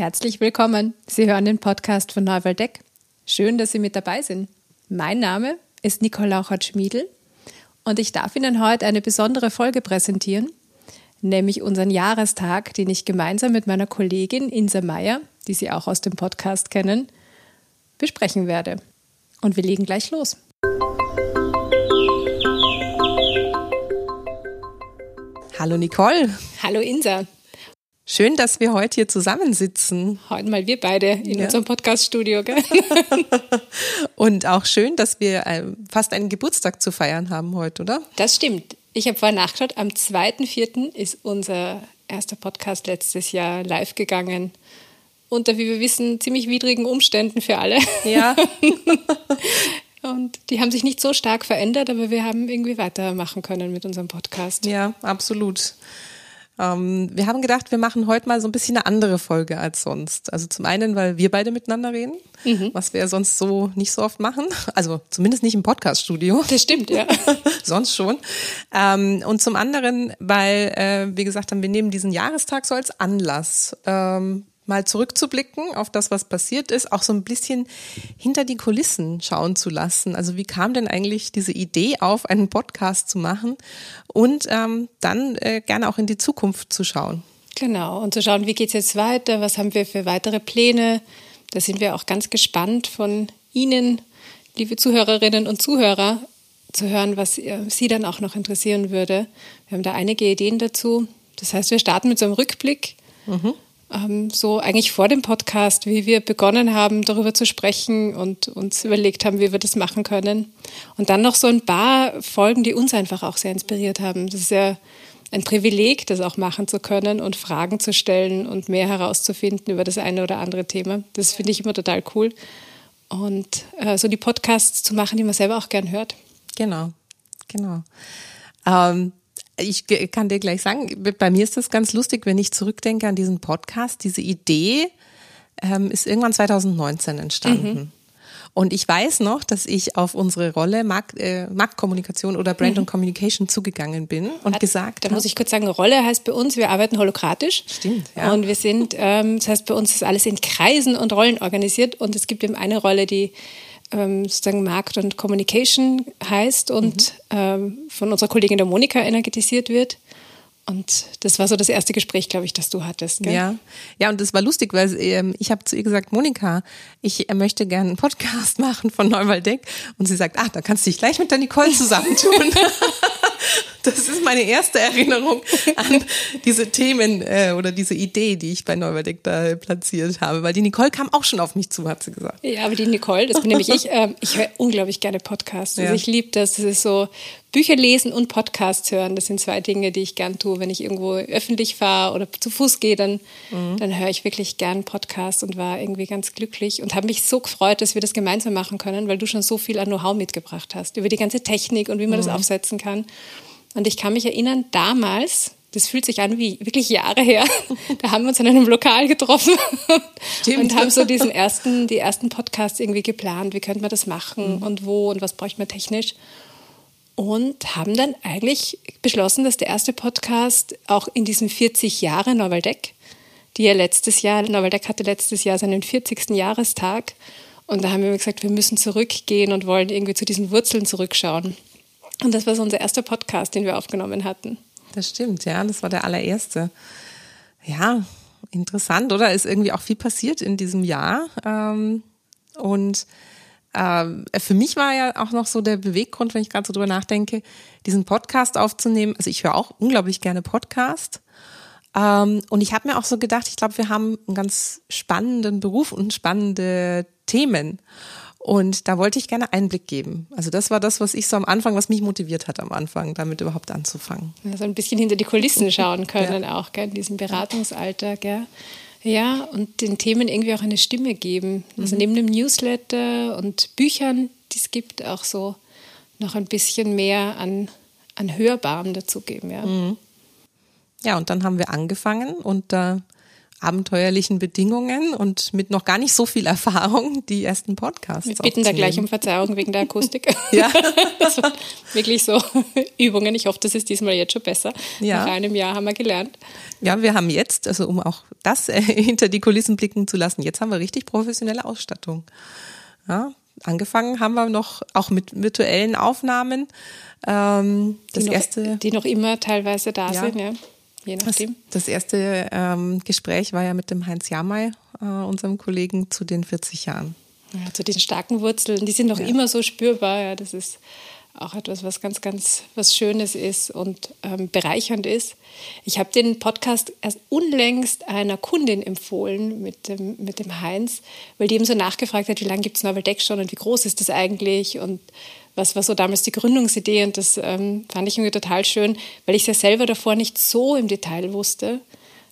Herzlich willkommen. Sie hören den Podcast von Neuwaldeck. Schön, dass Sie mit dabei sind. Mein Name ist Nicole Lauchert-Schmiedel und ich darf Ihnen heute eine besondere Folge präsentieren, nämlich unseren Jahrestag, den ich gemeinsam mit meiner Kollegin Insa Meyer, die Sie auch aus dem Podcast kennen, besprechen werde. Und wir legen gleich los. Hallo Nicole. Hallo Insa. Schön, dass wir heute hier zusammensitzen. Heute mal wir beide in ja. unserem Podcaststudio. Und auch schön, dass wir äh, fast einen Geburtstag zu feiern haben heute, oder? Das stimmt. Ich habe vorher nachgeschaut, am 2.4. ist unser erster Podcast letztes Jahr live gegangen. Unter, wie wir wissen, ziemlich widrigen Umständen für alle. Ja. Und die haben sich nicht so stark verändert, aber wir haben irgendwie weitermachen können mit unserem Podcast. Ja, absolut. Ähm, wir haben gedacht, wir machen heute mal so ein bisschen eine andere Folge als sonst. Also zum einen, weil wir beide miteinander reden, mhm. was wir sonst so nicht so oft machen. Also zumindest nicht im Podcaststudio. Das stimmt, ja. sonst schon. Ähm, und zum anderen, weil äh, wir gesagt haben, wir nehmen diesen Jahrestag so als Anlass, ähm, mal zurückzublicken auf das, was passiert ist, auch so ein bisschen hinter die Kulissen schauen zu lassen. Also wie kam denn eigentlich diese Idee auf, einen Podcast zu machen und ähm, dann äh, gerne auch in die Zukunft zu schauen. Genau, und zu schauen, wie geht es jetzt weiter, was haben wir für weitere Pläne. Da sind wir auch ganz gespannt von Ihnen, liebe Zuhörerinnen und Zuhörer, zu hören, was Sie dann auch noch interessieren würde. Wir haben da einige Ideen dazu. Das heißt, wir starten mit so einem Rückblick. Mhm ähm, so eigentlich vor dem Podcast, wie wir begonnen haben, darüber zu sprechen und uns überlegt haben, wie wir das machen können. Und dann noch so ein paar Folgen, die uns einfach auch sehr inspiriert haben. Das ist ja ein Privileg, das auch machen zu können und Fragen zu stellen und mehr herauszufinden über das eine oder andere Thema. Das finde ich immer total cool. Und äh, so die Podcasts zu machen, die man selber auch gern hört. Genau, genau. Ähm, ich kann dir gleich sagen, bei mir ist das ganz lustig, wenn ich zurückdenke an diesen Podcast. Diese Idee ähm, ist irgendwann 2019 entstanden. Mhm. Und ich weiß noch, dass ich auf unsere Rolle Markt, äh, Marktkommunikation oder Brand mhm. und Communication zugegangen bin und Hat, gesagt. Da muss ich kurz sagen, Rolle heißt bei uns, wir arbeiten holokratisch. Stimmt, ja. Und wir sind, ähm, das heißt bei uns ist alles in Kreisen und Rollen organisiert und es gibt eben eine Rolle, die ähm, sozusagen Markt und Communication heißt und mhm. ähm, von unserer Kollegin der Monika energetisiert wird. Und das war so das erste Gespräch, glaube ich, das du hattest. Gell? Ja, ja, und das war lustig, weil ähm, ich habe zu ihr gesagt, Monika, ich äh, möchte gerne einen Podcast machen von Neuwaldeck. Und sie sagt, ach, da kannst du dich gleich mit der Nicole zusammentun. Das ist meine erste Erinnerung an diese Themen äh, oder diese Idee, die ich bei Neuwerdeck da platziert habe. Weil die Nicole kam auch schon auf mich zu, hat sie gesagt. Ja, aber die Nicole, das bin nämlich ich, äh, ich höre unglaublich gerne Podcasts. Also ja. ich liebe das. Das ist so Bücher lesen und Podcasts hören. Das sind zwei Dinge, die ich gern tue. Wenn ich irgendwo öffentlich fahre oder zu Fuß gehe, dann, mhm. dann höre ich wirklich gern Podcasts und war irgendwie ganz glücklich und habe mich so gefreut, dass wir das gemeinsam machen können, weil du schon so viel an Know-how mitgebracht hast über die ganze Technik und wie man mhm. das aufsetzen kann. Und ich kann mich erinnern, damals, das fühlt sich an wie wirklich Jahre her, da haben wir uns in einem Lokal getroffen Stimmt. und haben so diesen ersten, die ersten Podcasts irgendwie geplant, wie könnte man das machen mhm. und wo und was bräuchte man technisch. Und haben dann eigentlich beschlossen, dass der erste Podcast auch in diesen 40 Jahre Neuwaldeck, die ja letztes Jahr, Neuwaldeck hatte letztes Jahr seinen 40. Jahrestag. Und da haben wir gesagt, wir müssen zurückgehen und wollen irgendwie zu diesen Wurzeln zurückschauen. Und das war so unser erster Podcast, den wir aufgenommen hatten. Das stimmt, ja, das war der allererste. Ja, interessant, oder? Ist irgendwie auch viel passiert in diesem Jahr. Ähm, und ähm, für mich war ja auch noch so der Beweggrund, wenn ich gerade so drüber nachdenke, diesen Podcast aufzunehmen. Also ich höre auch unglaublich gerne Podcast. Ähm, und ich habe mir auch so gedacht, ich glaube, wir haben einen ganz spannenden Beruf und spannende Themen. Und da wollte ich gerne Einblick geben. Also das war das, was ich so am Anfang, was mich motiviert hat am Anfang, damit überhaupt anzufangen. Also ein bisschen hinter die Kulissen schauen können ja. auch, gell, in diesem Beratungsalter, gell. Ja, und den Themen irgendwie auch eine Stimme geben. Also mhm. neben dem Newsletter und Büchern, die es gibt, auch so noch ein bisschen mehr an, an Hörbarem dazugeben, ja. Mhm. Ja, und dann haben wir angefangen und äh, abenteuerlichen Bedingungen und mit noch gar nicht so viel Erfahrung die ersten Podcasts. Wir bitten da gleich um Verzeihung wegen der Akustik. ja. also wirklich so Übungen. Ich hoffe, das ist diesmal jetzt schon besser. Ja. Nach einem Jahr haben wir gelernt. Ja, wir haben jetzt, also um auch das äh, hinter die Kulissen blicken zu lassen, jetzt haben wir richtig professionelle Ausstattung. Ja, angefangen haben wir noch auch mit virtuellen Aufnahmen. Ähm, das die noch, erste, die noch immer teilweise da ja. sind, ja. Je nachdem. Das, das erste ähm, Gespräch war ja mit dem Heinz Jamay, äh, unserem Kollegen, zu den 40 Jahren. Ja, zu den starken Wurzeln, die sind noch ja. immer so spürbar. Ja, das ist auch etwas, was ganz, ganz was Schönes ist und ähm, bereichernd ist. Ich habe den Podcast erst unlängst einer Kundin empfohlen mit dem, mit dem Heinz, weil die eben so nachgefragt hat, wie lange gibt es Novel Deck schon und wie groß ist das eigentlich und was war so damals die Gründungsidee und das ähm, fand ich irgendwie total schön, weil ich es ja selber davor nicht so im Detail wusste,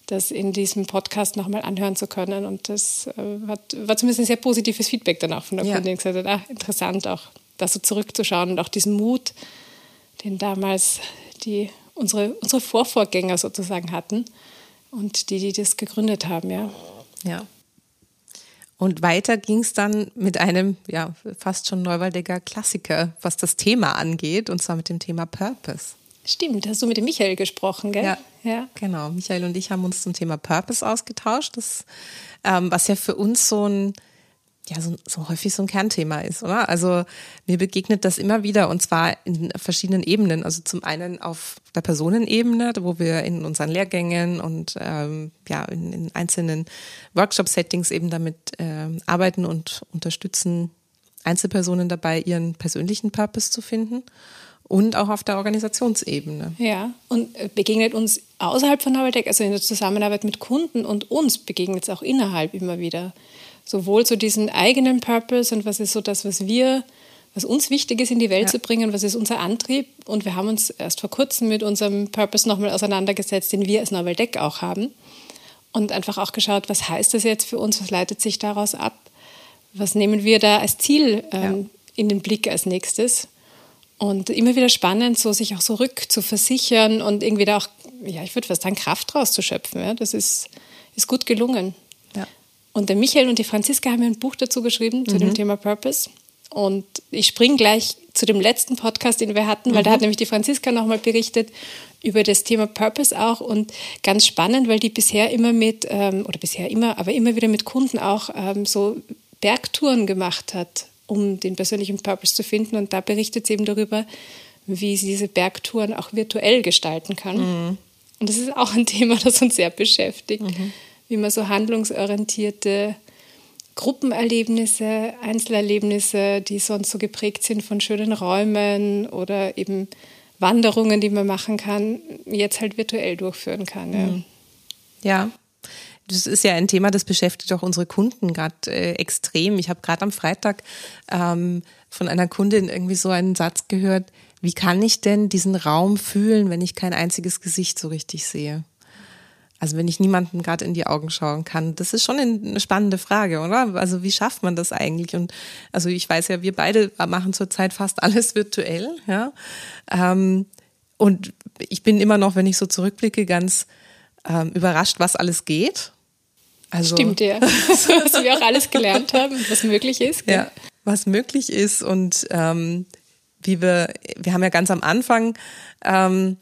das in diesem Podcast nochmal anhören zu können und das äh, hat, war zumindest ein sehr positives Feedback danach von der ja. Kundin, die gesagt hat, ah, interessant auch da so zurückzuschauen und auch diesen Mut, den damals die, unsere, unsere Vorvorgänger sozusagen hatten und die, die das gegründet haben, ja. Ja. Und weiter ging es dann mit einem, ja, fast schon Neuwaldecker Klassiker, was das Thema angeht, und zwar mit dem Thema Purpose. Stimmt, hast du mit dem Michael gesprochen, gell? Ja, ja. genau. Michael und ich haben uns zum Thema Purpose ausgetauscht, das, ähm, was ja für uns so ein ja so, so häufig so ein Kernthema ist, oder? Also mir begegnet das immer wieder und zwar in verschiedenen Ebenen. Also zum einen auf der Personenebene, wo wir in unseren Lehrgängen und ähm, ja in, in einzelnen Workshop-Settings eben damit ähm, arbeiten und unterstützen Einzelpersonen dabei, ihren persönlichen Purpose zu finden und auch auf der Organisationsebene. Ja, und begegnet uns außerhalb von Arbeitec, also in der Zusammenarbeit mit Kunden und uns begegnet es auch innerhalb immer wieder sowohl zu diesem eigenen Purpose und was ist so das, was wir, was uns wichtig ist, in die Welt ja. zu bringen, was ist unser Antrieb. Und wir haben uns erst vor kurzem mit unserem Purpose nochmal auseinandergesetzt, den wir als Novel Deck auch haben. Und einfach auch geschaut, was heißt das jetzt für uns, was leitet sich daraus ab, was nehmen wir da als Ziel ähm, ja. in den Blick als nächstes. Und immer wieder spannend, so sich auch so rück zu versichern und irgendwie da auch, ja, ich würde fast sagen, Kraft rauszuschöpfen. Ja? Das ist, ist gut gelungen. Und der Michael und die Franziska haben mir ein Buch dazu geschrieben, zu mhm. dem Thema Purpose. Und ich springe gleich zu dem letzten Podcast, den wir hatten, weil mhm. da hat nämlich die Franziska nochmal berichtet über das Thema Purpose auch. Und ganz spannend, weil die bisher immer mit, ähm, oder bisher immer, aber immer wieder mit Kunden auch ähm, so Bergtouren gemacht hat, um den persönlichen Purpose zu finden. Und da berichtet sie eben darüber, wie sie diese Bergtouren auch virtuell gestalten kann. Mhm. Und das ist auch ein Thema, das uns sehr beschäftigt. Mhm wie man so handlungsorientierte Gruppenerlebnisse, Einzelerlebnisse, die sonst so geprägt sind von schönen Räumen oder eben Wanderungen, die man machen kann, jetzt halt virtuell durchführen kann. Ja. Mhm. ja. Das ist ja ein Thema, das beschäftigt auch unsere Kunden gerade äh, extrem. Ich habe gerade am Freitag ähm, von einer Kundin irgendwie so einen Satz gehört, wie kann ich denn diesen Raum fühlen, wenn ich kein einziges Gesicht so richtig sehe? Also wenn ich niemanden gerade in die Augen schauen kann, das ist schon eine spannende Frage, oder? Also wie schafft man das eigentlich? Und also ich weiß ja, wir beide machen zurzeit fast alles virtuell, ja. Ähm, und ich bin immer noch, wenn ich so zurückblicke, ganz ähm, überrascht, was alles geht. Also, Stimmt, ja. was wir auch alles gelernt haben, was möglich ist. Gell? Ja, was möglich ist und ähm, wie wir, wir haben ja ganz am Anfang ähm,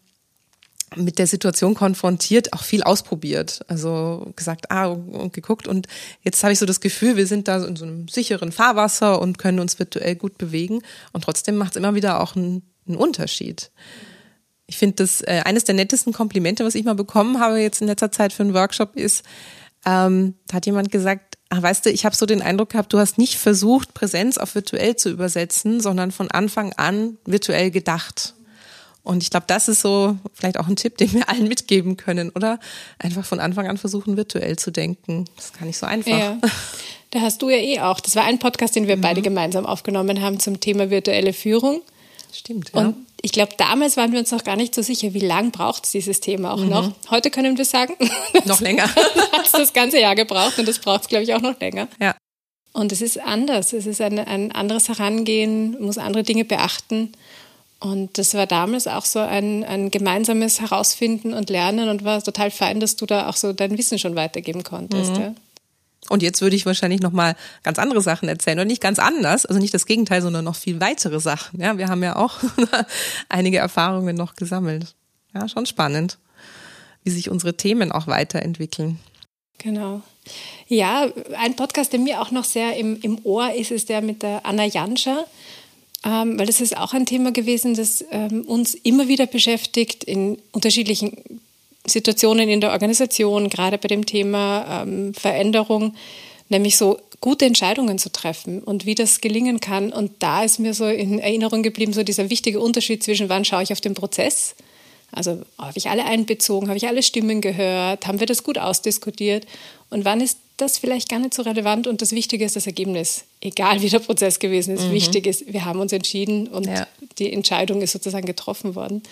mit der Situation konfrontiert, auch viel ausprobiert. Also gesagt, ah, und geguckt. Und jetzt habe ich so das Gefühl, wir sind da in so einem sicheren Fahrwasser und können uns virtuell gut bewegen. Und trotzdem macht es immer wieder auch einen, einen Unterschied. Ich finde, das äh, eines der nettesten Komplimente, was ich mal bekommen habe jetzt in letzter Zeit für einen Workshop, ist, ähm, da hat jemand gesagt, ach, weißt du, ich habe so den Eindruck gehabt, du hast nicht versucht, Präsenz auf virtuell zu übersetzen, sondern von Anfang an virtuell gedacht. Und ich glaube, das ist so vielleicht auch ein Tipp, den wir allen mitgeben können, oder? Einfach von Anfang an versuchen, virtuell zu denken. Das ist gar nicht so einfach. Ja. Da hast du ja eh auch. Das war ein Podcast, den wir mhm. beide gemeinsam aufgenommen haben zum Thema virtuelle Führung. Stimmt, ja. Und ich glaube, damals waren wir uns noch gar nicht so sicher, wie lang braucht es dieses Thema auch mhm. noch. Heute können wir sagen, noch länger. hat es das ganze Jahr gebraucht und das braucht es, glaube ich, auch noch länger. Ja. Und es ist anders. Es ist ein, ein anderes Herangehen, muss andere Dinge beachten. Und das war damals auch so ein, ein gemeinsames Herausfinden und Lernen und war total fein, dass du da auch so dein Wissen schon weitergeben konntest. Mhm. Ja. Und jetzt würde ich wahrscheinlich noch mal ganz andere Sachen erzählen und nicht ganz anders, also nicht das Gegenteil, sondern noch viel weitere Sachen. Ja, wir haben ja auch einige Erfahrungen noch gesammelt. Ja, schon spannend, wie sich unsere Themen auch weiterentwickeln. Genau. Ja, ein Podcast, der mir auch noch sehr im, im Ohr ist, ist der mit der Anna Janscha, ähm, weil das ist auch ein Thema gewesen, das ähm, uns immer wieder beschäftigt in unterschiedlichen Situationen in der Organisation, gerade bei dem Thema ähm, Veränderung, nämlich so gute Entscheidungen zu treffen und wie das gelingen kann. Und da ist mir so in Erinnerung geblieben, so dieser wichtige Unterschied zwischen wann schaue ich auf den Prozess, also habe ich alle einbezogen, habe ich alle Stimmen gehört, haben wir das gut ausdiskutiert? Und wann ist das vielleicht gar nicht so relevant und das Wichtige ist das Ergebnis. Egal wie der Prozess gewesen ist, mhm. wichtig ist, wir haben uns entschieden und ja. die Entscheidung ist sozusagen getroffen worden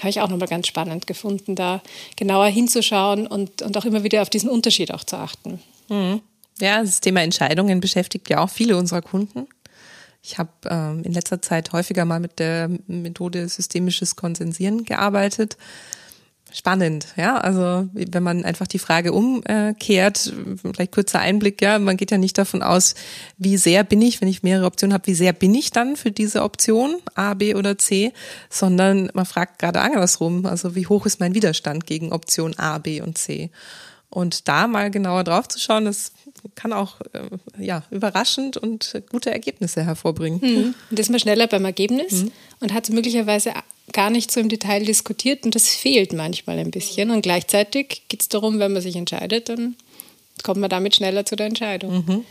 habe ich auch nochmal ganz spannend gefunden, da genauer hinzuschauen und, und auch immer wieder auf diesen Unterschied auch zu achten. Mhm. Ja, das Thema Entscheidungen beschäftigt ja auch viele unserer Kunden. Ich habe ähm, in letzter Zeit häufiger mal mit der Methode systemisches Konsensieren gearbeitet spannend, ja. Also wenn man einfach die Frage umkehrt, vielleicht kurzer Einblick, ja, man geht ja nicht davon aus, wie sehr bin ich, wenn ich mehrere Optionen habe, wie sehr bin ich dann für diese Option A, B oder C, sondern man fragt gerade andersrum, also wie hoch ist mein Widerstand gegen Option A, B und C. Und da mal genauer drauf zu schauen, das kann auch äh, ja, überraschend und gute Ergebnisse hervorbringen. Mhm. Und ist man schneller beim Ergebnis mhm. und hat möglicherweise gar nicht so im Detail diskutiert und das fehlt manchmal ein bisschen. Und gleichzeitig geht es darum, wenn man sich entscheidet, dann kommt man damit schneller zu der Entscheidung. Mhm.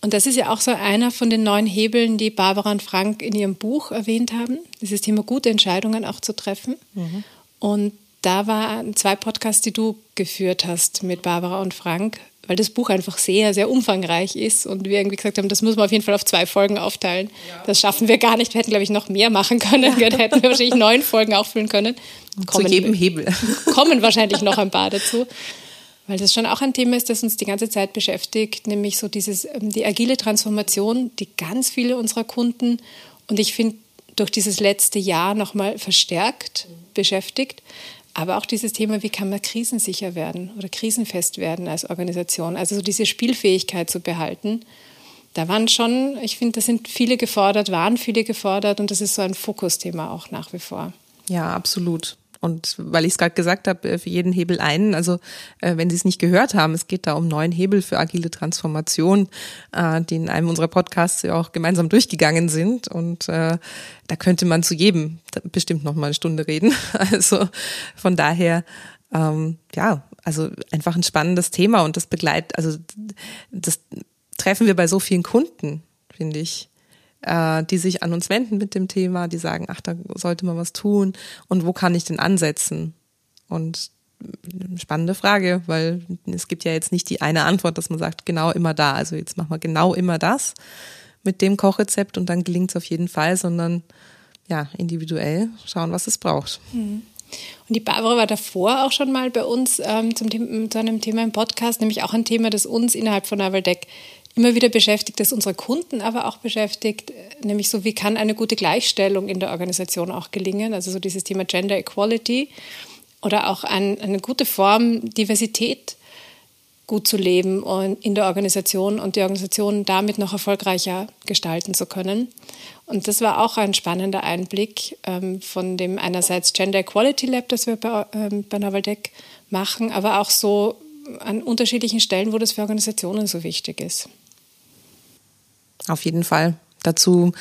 Und das ist ja auch so einer von den neuen Hebeln, die Barbara und Frank in ihrem Buch erwähnt haben, dieses Thema gute Entscheidungen auch zu treffen. Mhm. Und da waren zwei Podcasts, die du geführt hast mit Barbara und Frank, weil das Buch einfach sehr, sehr umfangreich ist und wir irgendwie gesagt haben, das muss man auf jeden Fall auf zwei Folgen aufteilen. Ja. Das schaffen wir gar nicht. Wir hätten, glaube ich, noch mehr machen können. Wir hätten wir wahrscheinlich neun Folgen auffüllen können. Kommen, Zu jedem Hebel. Kommen wahrscheinlich noch ein paar dazu. Weil das schon auch ein Thema ist, das uns die ganze Zeit beschäftigt, nämlich so dieses, ähm, die agile Transformation, die ganz viele unserer Kunden und ich finde durch dieses letzte Jahr nochmal verstärkt beschäftigt. Aber auch dieses Thema, wie kann man krisensicher werden oder krisenfest werden als Organisation. Also so diese Spielfähigkeit zu behalten. Da waren schon, ich finde, da sind viele gefordert, waren viele gefordert und das ist so ein Fokusthema auch nach wie vor. Ja, absolut. Und weil ich es gerade gesagt habe, äh, für jeden Hebel einen, also äh, wenn Sie es nicht gehört haben, es geht da um neun Hebel für agile Transformation, äh, die in einem unserer Podcasts ja auch gemeinsam durchgegangen sind. Und da könnte man zu jedem bestimmt noch mal eine Stunde reden. Also von daher, ähm, ja, also einfach ein spannendes Thema und das begleitet, also das treffen wir bei so vielen Kunden, finde ich äh, die sich an uns wenden mit dem Thema, die sagen, ach, da sollte man was tun und wo kann ich denn ansetzen? Und spannende Frage, weil es gibt ja jetzt nicht die eine Antwort, dass man sagt, genau immer da. Also jetzt machen wir genau immer das mit dem Kochrezept und dann gelingt es auf jeden Fall, sondern ja, individuell schauen, was es braucht. Mhm. Und die Barbara war davor auch schon mal bei uns ähm, zum zu einem Thema im Podcast, nämlich auch ein Thema, das uns innerhalb von Navaldeck immer wieder beschäftigt, das unsere Kunden aber auch beschäftigt, nämlich so, wie kann eine gute Gleichstellung in der Organisation auch gelingen, also so dieses Thema Gender Equality oder auch ein, eine gute Form, Diversität gut zu leben und in der Organisation und die Organisation damit noch erfolgreicher gestalten zu können. Und das war auch ein spannender Einblick ähm, von dem einerseits Gender Equality Lab, das wir bei, ähm, bei Novaldeck machen, aber auch so an unterschiedlichen Stellen, wo das für Organisationen so wichtig ist. Auf jeden Fall. Dazu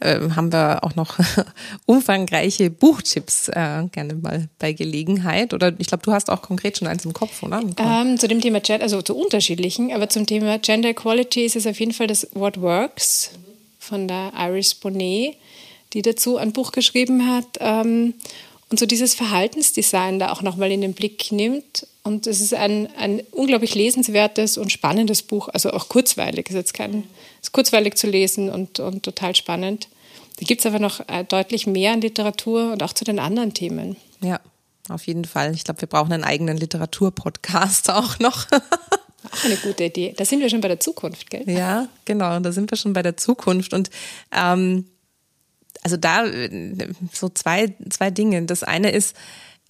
äh, haben wir auch noch umfangreiche Buchtipps äh, gerne mal bei Gelegenheit. Oder ich glaube, du hast auch konkret schon eins im Kopf, oder? Ähm, zu dem Thema Gender, also zu unterschiedlichen, aber zum Thema Gender Equality ist es auf jeden Fall das What Works von der Iris Bonet, die dazu ein Buch geschrieben hat. Ähm, und so dieses Verhaltensdesign da auch nochmal in den Blick nimmt. Und es ist ein, ein unglaublich lesenswertes und spannendes Buch, also auch kurzweilig. Ist jetzt kein, ist kurzweilig zu lesen und, und total spannend. Da gibt es aber noch äh, deutlich mehr an Literatur und auch zu den anderen Themen. Ja, auf jeden Fall. Ich glaube, wir brauchen einen eigenen Literaturpodcast auch noch. Auch eine gute Idee. Da sind wir schon bei der Zukunft, gell? Ja, genau. Da sind wir schon bei der Zukunft. Und ähm, also da äh, so zwei, zwei Dinge. Das eine ist,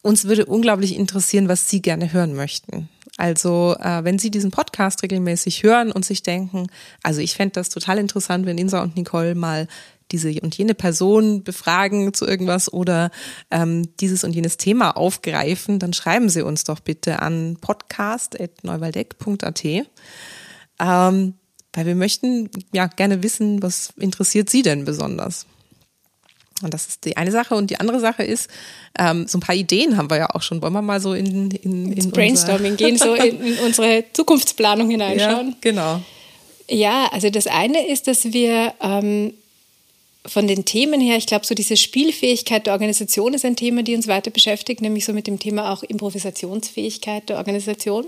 uns würde unglaublich interessieren, was Sie gerne hören möchten. Also äh, wenn Sie diesen Podcast regelmäßig hören und sich denken, also ich fände das total interessant, wenn Insa und Nicole mal diese und jene Person befragen zu irgendwas oder ähm, dieses und jenes Thema aufgreifen, dann schreiben Sie uns doch bitte an podcast.neuwaldeck.at. Ähm, weil wir möchten ja gerne wissen, was interessiert Sie denn besonders? Und das ist die eine Sache. Und die andere Sache ist, ähm, so ein paar Ideen haben wir ja auch schon. Wollen wir mal so in, in, in Brainstorming gehen, so in, in, unsere Zukunftsplanung hineinschauen? Ja, genau. Ja, also das eine ist, dass wir ähm, von den Themen her, ich glaube, so diese Spielfähigkeit der Organisation ist ein Thema, die uns weiter beschäftigt, nämlich so mit dem Thema auch Improvisationsfähigkeit der Organisation.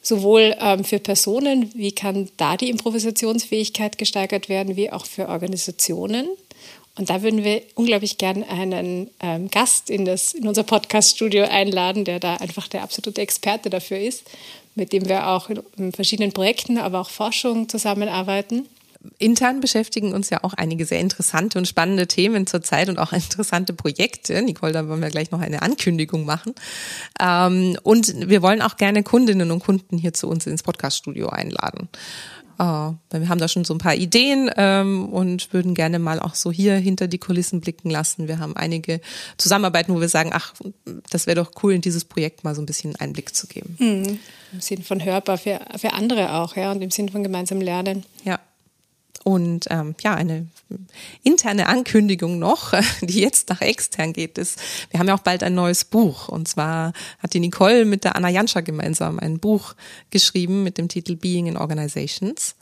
Sowohl ähm, für Personen, wie kann da die Improvisationsfähigkeit gesteigert werden, wie auch für Organisationen. Und da würden wir unglaublich gern einen ähm, Gast in, das, in unser Podcast-Studio einladen, der da einfach der absolute Experte dafür ist, mit dem wir auch in, verschiedenen Projekten, aber auch Forschung zusammenarbeiten. Intern beschäftigen uns ja auch einige sehr interessante und spannende Themen zurzeit und auch interessante Projekte. Nicole, da wollen wir gleich noch eine Ankündigung machen. Ähm, und wir wollen auch gerne Kundinnen und Kunden hier zu uns ins Podcast-Studio einladen. Uh, wir haben da schon so ein paar Ideen ähm, und würden gerne mal auch so hier hinter die Kulissen blicken lassen. Wir haben einige Zusammenarbeiten, wo wir sagen, ach, das wäre doch cool, in dieses Projekt mal so ein bisschen Einblick zu geben. Mhm. Im Sinn von hörbar für, für andere auch, ja, und im Sinn von gemeinsam lernen. Ja. Und ähm, ja, eine interne Ankündigung noch, die jetzt nach extern geht, ist, wir haben ja auch bald ein neues Buch. Und zwar hat die Nicole mit der Anna Janscha gemeinsam ein Buch geschrieben mit dem Titel Being in Organizations.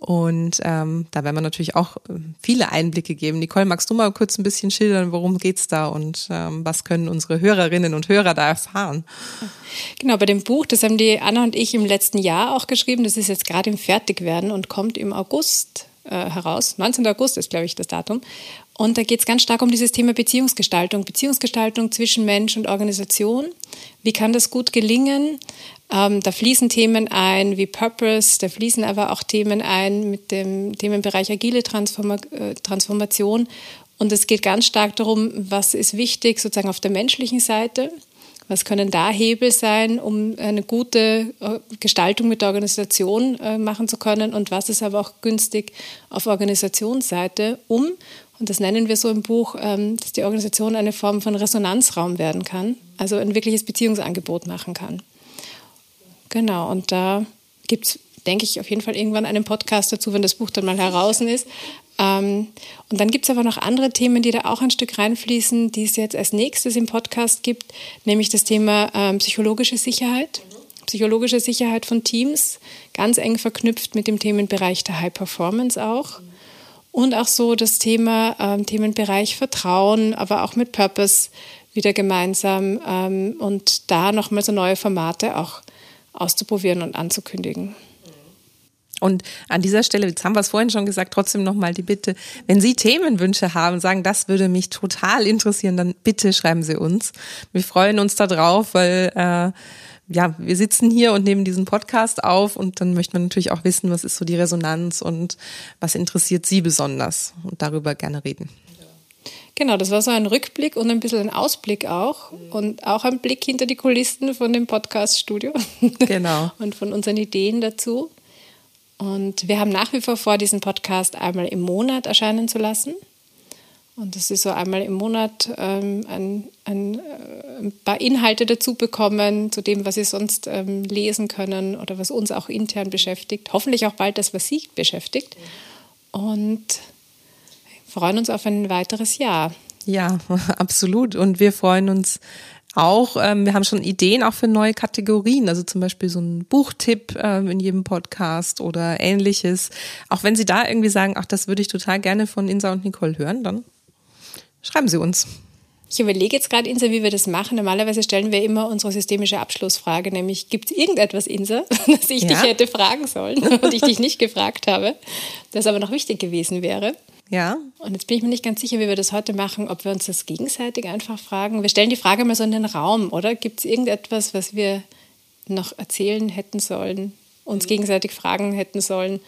Und ähm, da werden wir natürlich auch ähm, viele Einblicke geben. Nicole, magst du mal kurz ein bisschen schildern, worum geht's da und ähm, was können unsere Hörerinnen und Hörer da erfahren? Genau, bei dem Buch, das haben die Anna und ich im letzten Jahr auch geschrieben. Das ist jetzt gerade im Fertigwerden und kommt im August äh, heraus. 19. August ist, glaube ich, das Datum. Und da geht es ganz stark um dieses Thema Beziehungsgestaltung. Beziehungsgestaltung zwischen Mensch und Organisation. Wie kann das gut gelingen? Ähm, da fließen Themen ein wie Purpose, da fließen aber auch Themen ein mit dem Themenbereich agile Transforma äh, Transformation. Und es geht ganz stark darum, was ist wichtig sozusagen auf der menschlichen Seite. Was können da Hebel sein, um eine gute äh, Gestaltung mit der Organisation äh, machen zu können? Und was ist aber auch günstig auf Organisationsseite, um, und das nennen wir so im Buch, ähm, dass die Organisation eine Form von Resonanzraum werden kann, also ein wirkliches Beziehungsangebot machen kann. Genau, und da gibt es, denke ich, auf jeden Fall irgendwann einen Podcast dazu, wenn das Buch dann mal heraus ist. Ähm, und dann gibt es aber noch andere Themen, die da auch ein Stück reinfließen, die es jetzt als nächstes im Podcast gibt, nämlich das Thema ähm, psychologische Sicherheit. Psychologische Sicherheit von Teams, ganz eng verknüpft mit dem Themenbereich der High Performance auch. Und auch so das Thema ähm, Themenbereich Vertrauen, aber auch mit Purpose wieder gemeinsam ähm, und da nochmal so neue Formate auch auszuprobieren und anzukündigen. Und an dieser Stelle, jetzt haben wir es vorhin schon gesagt, trotzdem nochmal die Bitte, wenn Sie Themenwünsche haben, sagen, das würde mich total interessieren, dann bitte schreiben Sie uns. Wir freuen uns da drauf, weil äh, ja, wir sitzen hier und nehmen diesen Podcast auf und dann möchte man natürlich auch wissen, was ist so die Resonanz und was interessiert Sie besonders und darüber gerne reden. Genau, das war so ein Rückblick und ein bisschen ein Ausblick auch und auch ein Blick hinter die Kulissen von dem Podcast-Studio. Genau. und von unseren Ideen dazu. Und wir haben nach wie vor vor, diesen Podcast einmal im Monat erscheinen zu lassen. Und das ist so einmal im Monat ähm, ein, ein, äh, ein, paar Inhalte dazu bekommen, zu dem, was Sie sonst ähm, lesen können oder was uns auch intern beschäftigt. Hoffentlich auch bald das, was Sie beschäftigt. Und freuen uns auf ein weiteres Jahr. Ja, absolut. Und wir freuen uns auch, ähm, wir haben schon Ideen auch für neue Kategorien, also zum Beispiel so ein Buchtipp ähm, in jedem Podcast oder ähnliches. Auch wenn Sie da irgendwie sagen, ach, das würde ich total gerne von Insa und Nicole hören, dann schreiben Sie uns. Ich überlege jetzt gerade, Insa, wie wir das machen. Normalerweise stellen wir immer unsere systemische Abschlussfrage, nämlich gibt es irgendetwas, Insa, das ich ja. dich hätte fragen sollen und ich dich nicht gefragt habe, das aber noch wichtig gewesen wäre? Ja. Und jetzt bin ich mir nicht ganz sicher, wie wir das heute machen, ob wir uns das gegenseitig einfach fragen. Wir stellen die Frage mal so in den Raum, oder? Gibt es irgendetwas, was wir noch erzählen hätten sollen, uns gegenseitig fragen hätten sollen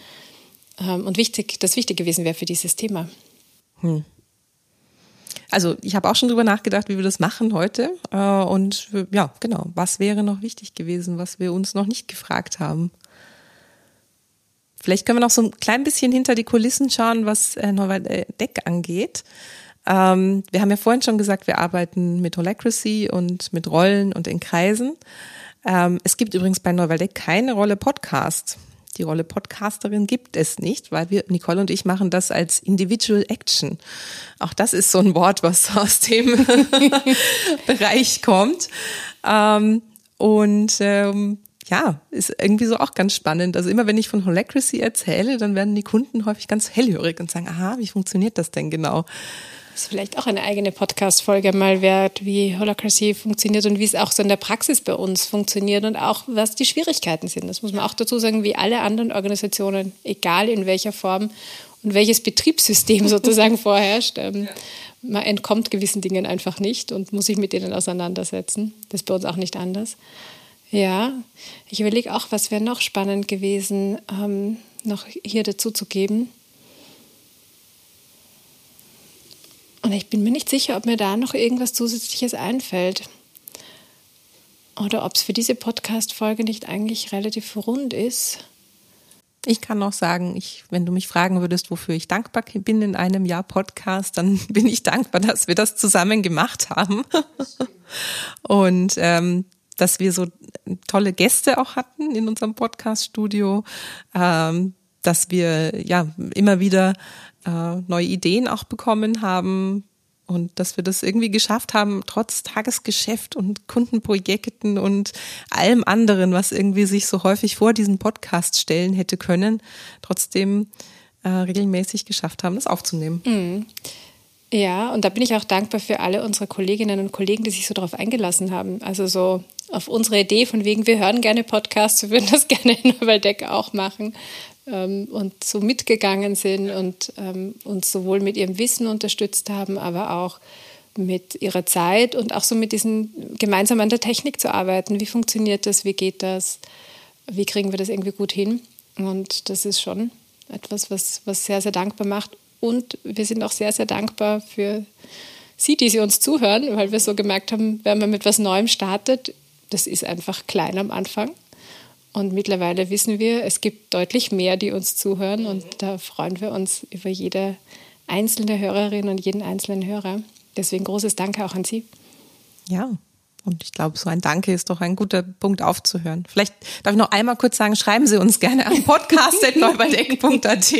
ähm, und wichtig, das wichtig gewesen wäre für dieses Thema? Hm. also ich habe auch schon drüber nachgedacht, wie wir das machen heute. Äh, und ja, genau, was wäre noch wichtig gewesen, was wir uns noch nicht gefragt haben. Vielleicht können wir noch so ein klein bisschen hinter die Kulissen schauen, was äh, Deck angeht. Ähm, wir haben ja vorhin schon gesagt, wir arbeiten mit Holacracy und mit Rollen und in Kreisen. Ähm, es gibt übrigens bei Neuwaldeck keine Rolle Podcast. Die Rolle Podcasterin gibt es nicht, weil wir, Nicole und ich, machen das als Individual Action. Auch das ist so ein Wort, was aus dem Bereich kommt. Ähm, und ähm, ja, ist irgendwie so auch ganz spannend. Also immer wenn ich von Holacracy erzähle, dann werden die Kunden häufig ganz hellhörig und sagen, aha, wie funktioniert das denn genau? Das ist vielleicht auch eine eigene Podcast-Folge mal wert, wie Holacracy funktioniert und wie es auch so in der Praxis bei uns funktioniert und auch was die Schwierigkeiten sind. Das muss man auch dazu sagen, wie alle anderen Organisationen, egal in welcher Form und welches Betriebssystem sozusagen vorherrscht. Ähm, man entkommt gewissen Dingen einfach nicht und muss sich mit denen auseinandersetzen. Das ist bei uns auch nicht anders. Ja, ich überlege auch, was wäre noch spannend gewesen, ähm, noch hier dazu zu geben. Und ich bin mir nicht sicher, ob mir da noch irgendwas Zusätzliches einfällt. Oder ob es für diese Podcast-Folge nicht eigentlich relativ rund ist. Ich kann noch sagen, ich, wenn du mich fragen würdest, wofür ich dankbar bin in einem Jahr Podcast, dann bin ich dankbar, dass wir das zusammen gemacht haben. Und ähm, dass wir so tolle Gäste auch hatten in unserem Podcast-Studio, ähm, dass wir ja immer wieder äh, neue Ideen auch bekommen haben und dass wir das irgendwie geschafft haben, trotz Tagesgeschäft und Kundenprojekten und allem anderen, was irgendwie sich so häufig vor diesen Podcast stellen hätte können, trotzdem äh, regelmäßig geschafft haben, das aufzunehmen. Mhm. Ja, und da bin ich auch dankbar für alle unsere Kolleginnen und Kollegen, die sich so darauf eingelassen haben. Also so auf unsere Idee von wegen, wir hören gerne Podcasts, wir würden das gerne in Waldeck auch machen ähm, und so mitgegangen sind und ähm, uns sowohl mit ihrem Wissen unterstützt haben, aber auch mit ihrer Zeit und auch so mit diesen gemeinsam an der Technik zu arbeiten. Wie funktioniert das? Wie geht das? Wie kriegen wir das irgendwie gut hin? Und das ist schon etwas, was, was sehr, sehr dankbar macht. Und wir sind auch sehr, sehr dankbar für Sie, die Sie uns zuhören, weil wir so gemerkt haben, wenn man mit was Neuem startet, das ist einfach klein am Anfang. Und mittlerweile wissen wir, es gibt deutlich mehr, die uns zuhören. Und da freuen wir uns über jede einzelne Hörerin und jeden einzelnen Hörer. Deswegen großes Danke auch an Sie. Ja, und ich glaube, so ein Danke ist doch ein guter Punkt aufzuhören. Vielleicht darf ich noch einmal kurz sagen, schreiben Sie uns gerne an podcast.neubaldeck.at,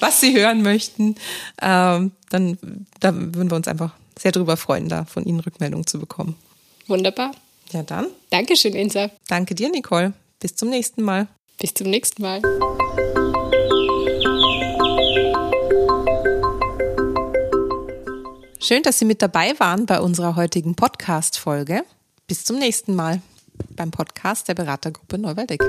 was Sie hören möchten. Ähm, dann da würden wir uns einfach sehr drüber freuen, da von Ihnen Rückmeldungen zu bekommen. Wunderbar. Ja, dann. Dankeschön, Insa. Danke dir, Nicole. Bis zum nächsten Mal. Bis zum nächsten Mal. Schön, dass Sie mit dabei waren bei unserer heutigen Podcast-Folge. Bis zum nächsten Mal beim Podcast der Beratergruppe Neuwaldeck.